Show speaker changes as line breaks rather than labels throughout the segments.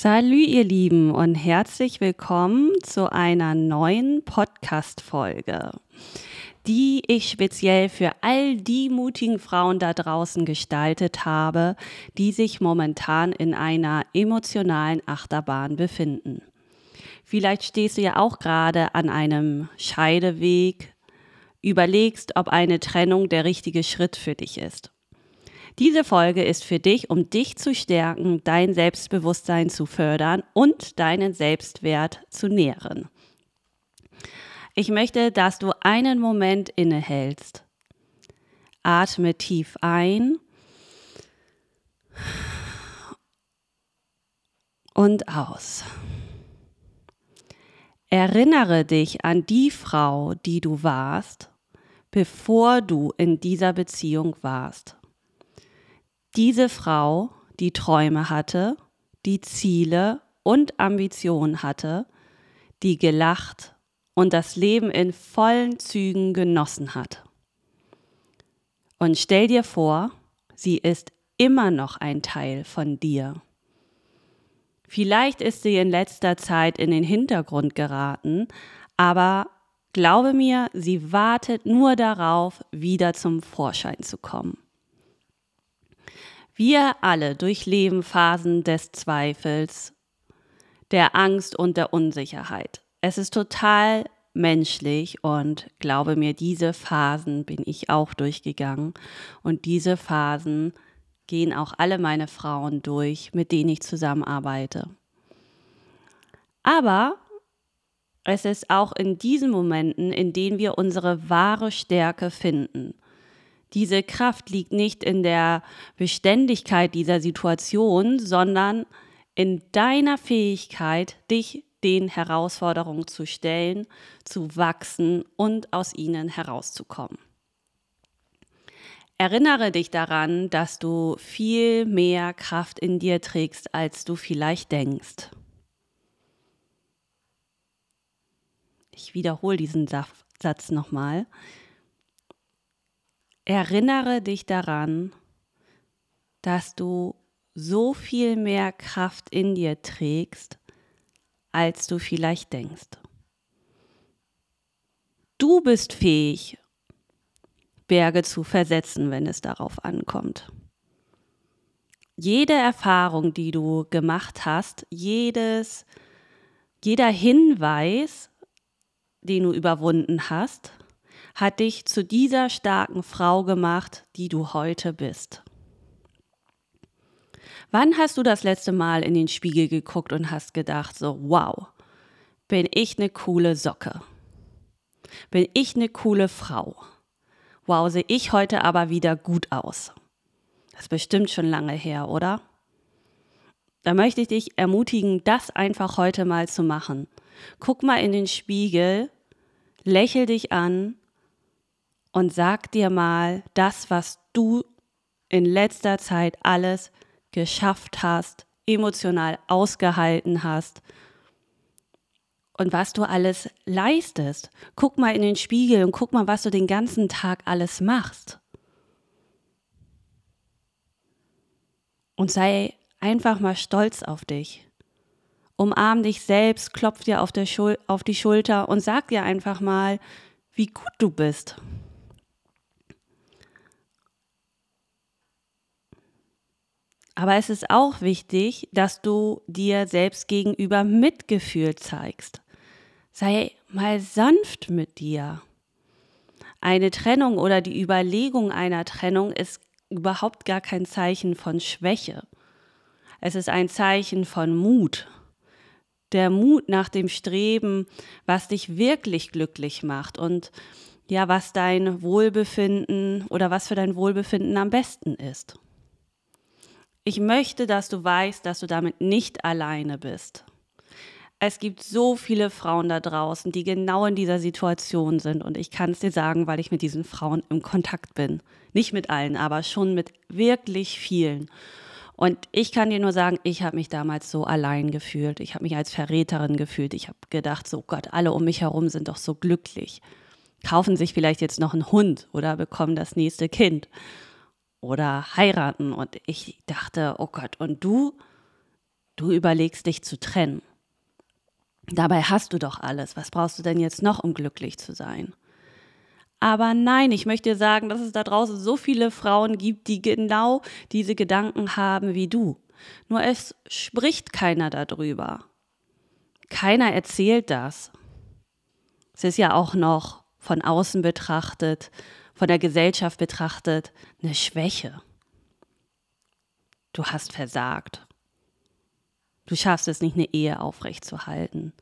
Salü, ihr Lieben, und herzlich willkommen zu einer neuen Podcast-Folge, die ich speziell für all die mutigen Frauen da draußen gestaltet habe, die sich momentan in einer emotionalen Achterbahn befinden. Vielleicht stehst du ja auch gerade an einem Scheideweg, überlegst, ob eine Trennung der richtige Schritt für dich ist. Diese Folge ist für dich, um dich zu stärken, dein Selbstbewusstsein zu fördern und deinen Selbstwert zu nähren. Ich möchte, dass du einen Moment innehältst. Atme tief ein und aus. Erinnere dich an die Frau, die du warst, bevor du in dieser Beziehung warst diese Frau, die Träume hatte, die Ziele und Ambitionen hatte, die gelacht und das Leben in vollen Zügen genossen hat. Und stell dir vor, sie ist immer noch ein Teil von dir. Vielleicht ist sie in letzter Zeit in den Hintergrund geraten, aber glaube mir, sie wartet nur darauf, wieder zum Vorschein zu kommen. Wir alle durchleben Phasen des Zweifels, der Angst und der Unsicherheit. Es ist total menschlich und glaube mir, diese Phasen bin ich auch durchgegangen und diese Phasen gehen auch alle meine Frauen durch, mit denen ich zusammenarbeite. Aber es ist auch in diesen Momenten, in denen wir unsere wahre Stärke finden diese Kraft liegt nicht in der Beständigkeit dieser Situation, sondern in deiner Fähigkeit, dich den Herausforderungen zu stellen, zu wachsen und aus ihnen herauszukommen. Erinnere dich daran, dass du viel mehr Kraft in dir trägst, als du vielleicht denkst. Ich wiederhole diesen Satz nochmal. Erinnere dich daran, dass du so viel mehr Kraft in dir trägst, als du vielleicht denkst. Du bist fähig, Berge zu versetzen, wenn es darauf ankommt. Jede Erfahrung, die du gemacht hast, jedes, jeder Hinweis, den du überwunden hast, hat dich zu dieser starken Frau gemacht, die du heute bist. Wann hast du das letzte Mal in den Spiegel geguckt und hast gedacht, so, wow, bin ich eine coole Socke? Bin ich eine coole Frau? Wow, sehe ich heute aber wieder gut aus. Das ist bestimmt schon lange her, oder? Da möchte ich dich ermutigen, das einfach heute mal zu machen. Guck mal in den Spiegel, lächel dich an und sag dir mal das, was du in letzter Zeit alles geschafft hast, emotional ausgehalten hast und was du alles leistest. Guck mal in den Spiegel und guck mal, was du den ganzen Tag alles machst. Und sei einfach mal stolz auf dich. Umarm dich selbst, klopf dir auf, auf die Schulter und sag dir einfach mal, wie gut du bist. Aber es ist auch wichtig, dass du dir selbst gegenüber Mitgefühl zeigst. Sei mal sanft mit dir. Eine Trennung oder die Überlegung einer Trennung ist überhaupt gar kein Zeichen von Schwäche. Es ist ein Zeichen von Mut. Der Mut nach dem Streben, was dich wirklich glücklich macht und ja, was dein Wohlbefinden oder was für dein Wohlbefinden am besten ist. Ich möchte, dass du weißt, dass du damit nicht alleine bist. Es gibt so viele Frauen da draußen, die genau in dieser Situation sind. Und ich kann es dir sagen, weil ich mit diesen Frauen im Kontakt bin. Nicht mit allen, aber schon mit wirklich vielen. Und ich kann dir nur sagen, ich habe mich damals so allein gefühlt. Ich habe mich als Verräterin gefühlt. Ich habe gedacht, so Gott, alle um mich herum sind doch so glücklich. Kaufen sich vielleicht jetzt noch einen Hund oder bekommen das nächste Kind oder heiraten. Und ich dachte, oh Gott, und du? Du überlegst dich zu trennen. Dabei hast du doch alles. Was brauchst du denn jetzt noch, um glücklich zu sein? Aber nein, ich möchte dir sagen, dass es da draußen so viele Frauen gibt, die genau diese Gedanken haben wie du. Nur es spricht keiner darüber. Keiner erzählt das. Es ist ja auch noch von außen betrachtet, von der Gesellschaft betrachtet, eine Schwäche. Du hast versagt. Du schaffst es nicht, eine Ehe aufrechtzuerhalten.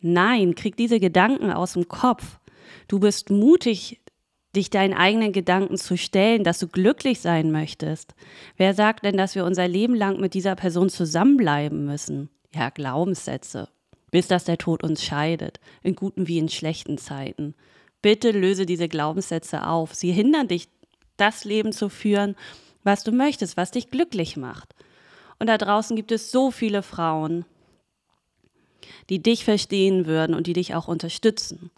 Nein, krieg diese Gedanken aus dem Kopf. Du bist mutig, dich deinen eigenen Gedanken zu stellen, dass du glücklich sein möchtest. Wer sagt denn, dass wir unser Leben lang mit dieser Person zusammenbleiben müssen? Ja, Glaubenssätze. Bis dass der Tod uns scheidet, in guten wie in schlechten Zeiten. Bitte löse diese Glaubenssätze auf. Sie hindern dich, das Leben zu führen, was du möchtest, was dich glücklich macht. Und da draußen gibt es so viele Frauen, die dich verstehen würden und die dich auch unterstützen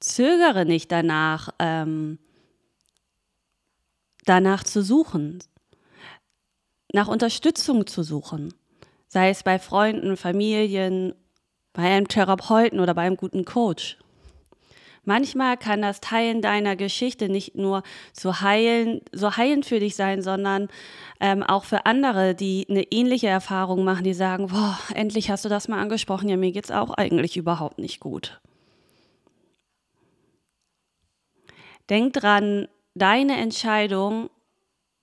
zögere nicht danach, ähm, danach zu suchen, nach Unterstützung zu suchen, sei es bei Freunden, Familien, bei einem Therapeuten oder bei einem guten Coach. Manchmal kann das Teilen deiner Geschichte nicht nur so heilen, so heilend für dich sein, sondern ähm, auch für andere, die eine ähnliche Erfahrung machen, die sagen, boah, endlich hast du das mal angesprochen, ja, mir geht's auch eigentlich überhaupt nicht gut. Denk dran, deine Entscheidung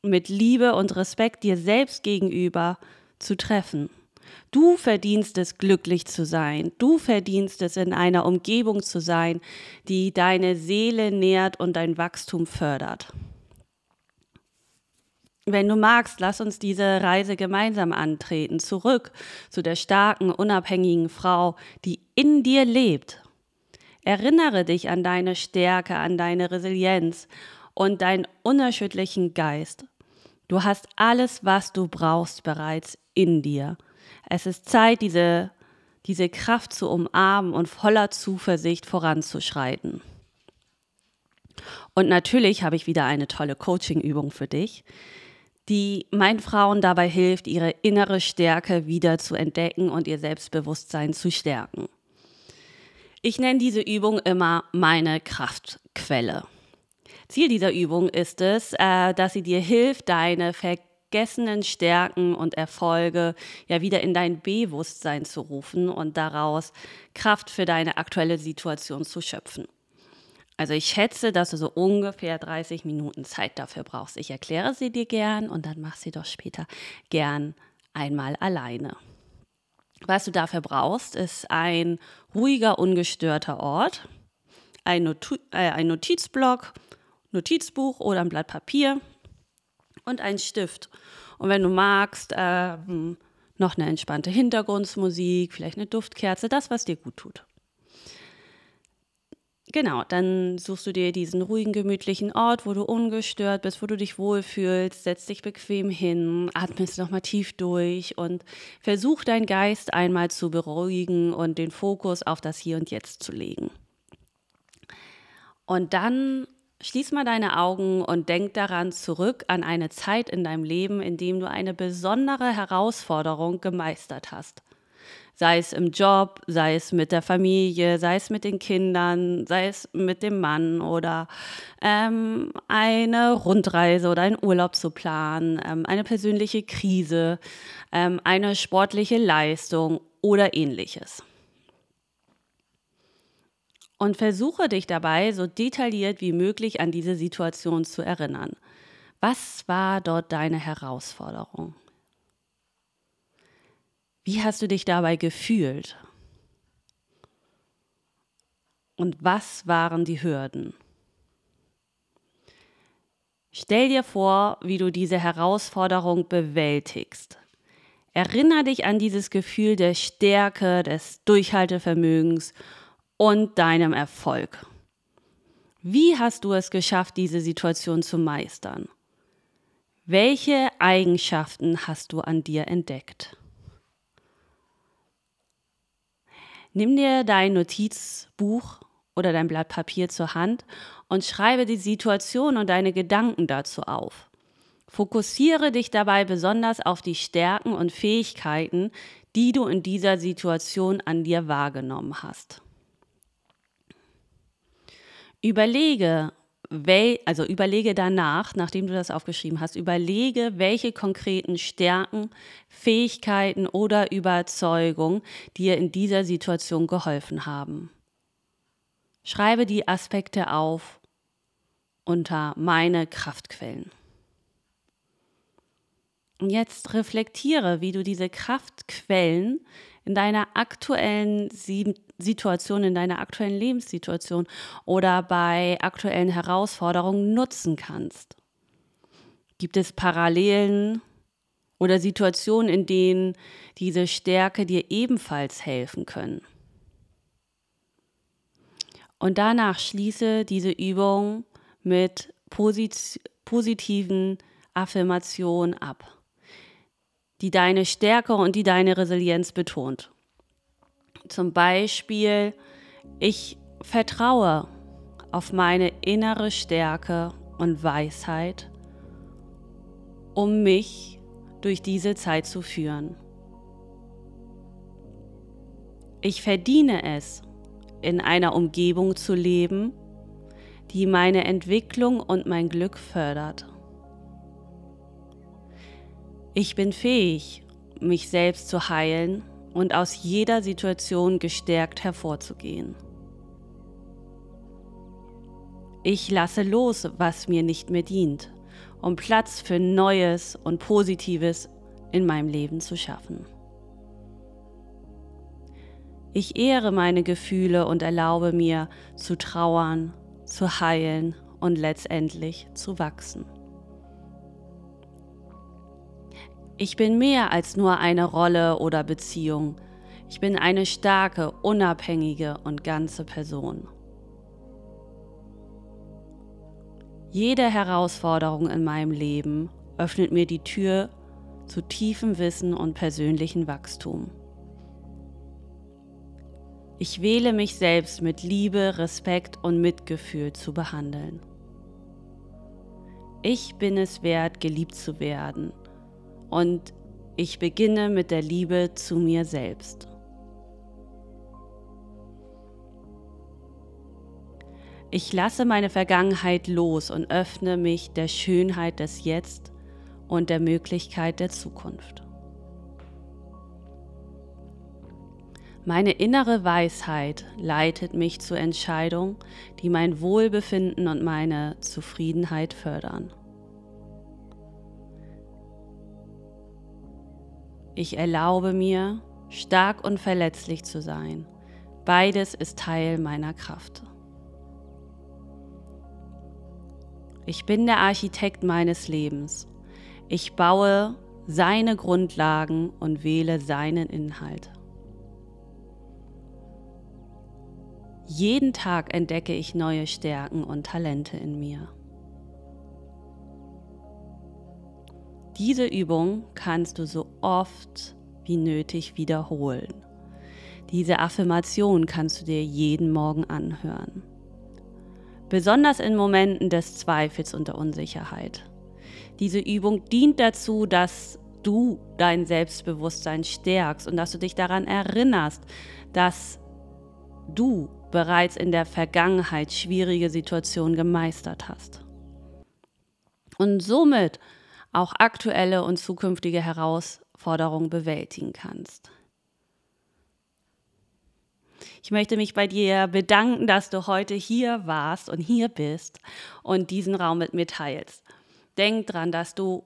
mit Liebe und Respekt dir selbst gegenüber zu treffen. Du verdienst es, glücklich zu sein. Du verdienst es, in einer Umgebung zu sein, die deine Seele nährt und dein Wachstum fördert. Wenn du magst, lass uns diese Reise gemeinsam antreten, zurück zu der starken, unabhängigen Frau, die in dir lebt Erinnere dich an deine Stärke, an deine Resilienz und deinen unerschütterlichen Geist. Du hast alles, was du brauchst, bereits in dir. Es ist Zeit, diese, diese Kraft zu umarmen und voller Zuversicht voranzuschreiten. Und natürlich habe ich wieder eine tolle Coaching-Übung für dich, die meinen Frauen dabei hilft, ihre innere Stärke wieder zu entdecken und ihr Selbstbewusstsein zu stärken. Ich nenne diese Übung immer meine Kraftquelle. Ziel dieser Übung ist es, äh, dass sie dir hilft, deine vergessenen Stärken und Erfolge ja wieder in dein Bewusstsein zu rufen und daraus Kraft für deine aktuelle Situation zu schöpfen. Also ich schätze, dass du so ungefähr 30 Minuten Zeit dafür brauchst. Ich erkläre sie dir gern und dann mach sie doch später gern einmal alleine. Was du dafür brauchst, ist ein ruhiger, ungestörter Ort, ein, Not äh, ein Notizblock, Notizbuch oder ein Blatt Papier und ein Stift. Und wenn du magst, äh, noch eine entspannte Hintergrundmusik, vielleicht eine Duftkerze, das, was dir gut tut. Genau, dann suchst du dir diesen ruhigen, gemütlichen Ort, wo du ungestört bist, wo du dich wohlfühlst, setzt dich bequem hin, atmest nochmal tief durch und versuch deinen Geist einmal zu beruhigen und den Fokus auf das Hier und Jetzt zu legen. Und dann schließ mal deine Augen und denk daran zurück an eine Zeit in deinem Leben, in dem du eine besondere Herausforderung gemeistert hast sei es im Job, sei es mit der Familie, sei es mit den Kindern, sei es mit dem Mann oder ähm, eine Rundreise oder einen Urlaub zu planen, ähm, eine persönliche Krise, ähm, eine sportliche Leistung oder ähnliches. Und versuche dich dabei so detailliert wie möglich an diese Situation zu erinnern. Was war dort deine Herausforderung? Wie hast du dich dabei gefühlt? Und was waren die Hürden? Stell dir vor, wie du diese Herausforderung bewältigst. Erinner dich an dieses Gefühl der Stärke, des Durchhaltevermögens und deinem Erfolg. Wie hast du es geschafft, diese Situation zu meistern? Welche Eigenschaften hast du an dir entdeckt? Nimm dir dein Notizbuch oder dein Blatt Papier zur Hand und schreibe die Situation und deine Gedanken dazu auf. Fokussiere dich dabei besonders auf die Stärken und Fähigkeiten, die du in dieser Situation an dir wahrgenommen hast. Überlege, wel, also überlege danach, nachdem du das aufgeschrieben hast, überlege, welche konkreten Stärken, Fähigkeiten oder Überzeugungen dir in dieser Situation geholfen haben. Schreibe die Aspekte auf unter meine Kraftquellen. Und jetzt reflektiere, wie du diese Kraftquellen in deiner aktuellen Situation, in deiner aktuellen Lebenssituation oder bei aktuellen Herausforderungen nutzen kannst. Gibt es Parallelen oder Situationen, in denen diese Stärke dir ebenfalls helfen können? Und danach schließe diese Übung mit posit positiven Affirmationen ab die deine Stärke und die deine Resilienz betont. Zum Beispiel, ich vertraue auf meine innere Stärke und Weisheit, um mich durch diese Zeit zu führen. Ich verdiene es, in einer Umgebung zu leben, die meine Entwicklung und mein Glück fördert. Ich bin fähig, mich selbst zu heilen und aus jeder Situation gestärkt hervorzugehen. Ich lasse los, was mir nicht mehr dient, um Platz für Neues und Positives in meinem Leben zu schaffen. Ich ehre meine Gefühle und erlaube mir zu trauern, zu heilen und letztendlich zu wachsen. Ich bin mehr als nur eine Rolle oder Beziehung. Ich bin eine starke, unabhängige und ganze Person. Jede Herausforderung in meinem Leben öffnet mir die Tür zu tiefem Wissen und persönlichem Wachstum. Ich wähle mich selbst mit Liebe, Respekt und Mitgefühl zu behandeln. Ich bin es wert, geliebt zu werden und ich beginne mit der Liebe zu mir selbst. Ich lasse meine Vergangenheit los und öffne mich der Schönheit des Jetzt und der Möglichkeit der Zukunft. Meine innere Weisheit leitet mich zu Entscheidungen, die mein Wohlbefinden und meine Zufriedenheit fördern. Ich erlaube mir, stark und verletzlich zu sein. Beides ist Teil meiner Kraft. Ich bin der Architekt meines Lebens. Ich baue seine Grundlagen und wähle seinen Inhalt. Jeden Tag entdecke ich neue Stärken und Talente in mir. Diese Übung kannst du so oft wie nötig wiederholen. Diese Affirmation kannst du dir jeden Morgen anhören. Besonders in Momenten des Zweifels und der Unsicherheit. Diese Übung dient dazu, dass du dein Selbstbewusstsein stärkst und dass du dich daran erinnerst, dass du bereits in der Vergangenheit schwierige Situationen gemeistert hast. Und somit auch aktuelle und zukünftige Herausforderungen bewältigen kannst. Ich möchte mich bei dir bedanken, dass du heute hier warst und hier bist und diesen Raum mit mir teilst. Denk dran, dass du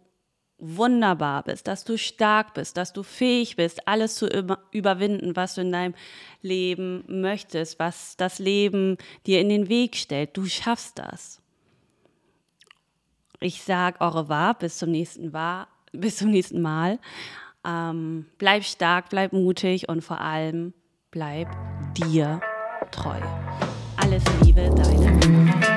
wunderbar bist, dass du stark bist, dass du fähig bist, alles zu überwinden, was du in deinem Leben möchtest, was das Leben dir in den Weg stellt. Du schaffst das. Ich sage au revoir, bis zum nächsten, War, bis zum nächsten Mal. Ähm, bleib stark, bleib mutig und vor allem bleib dir treu. Alles Liebe, deine.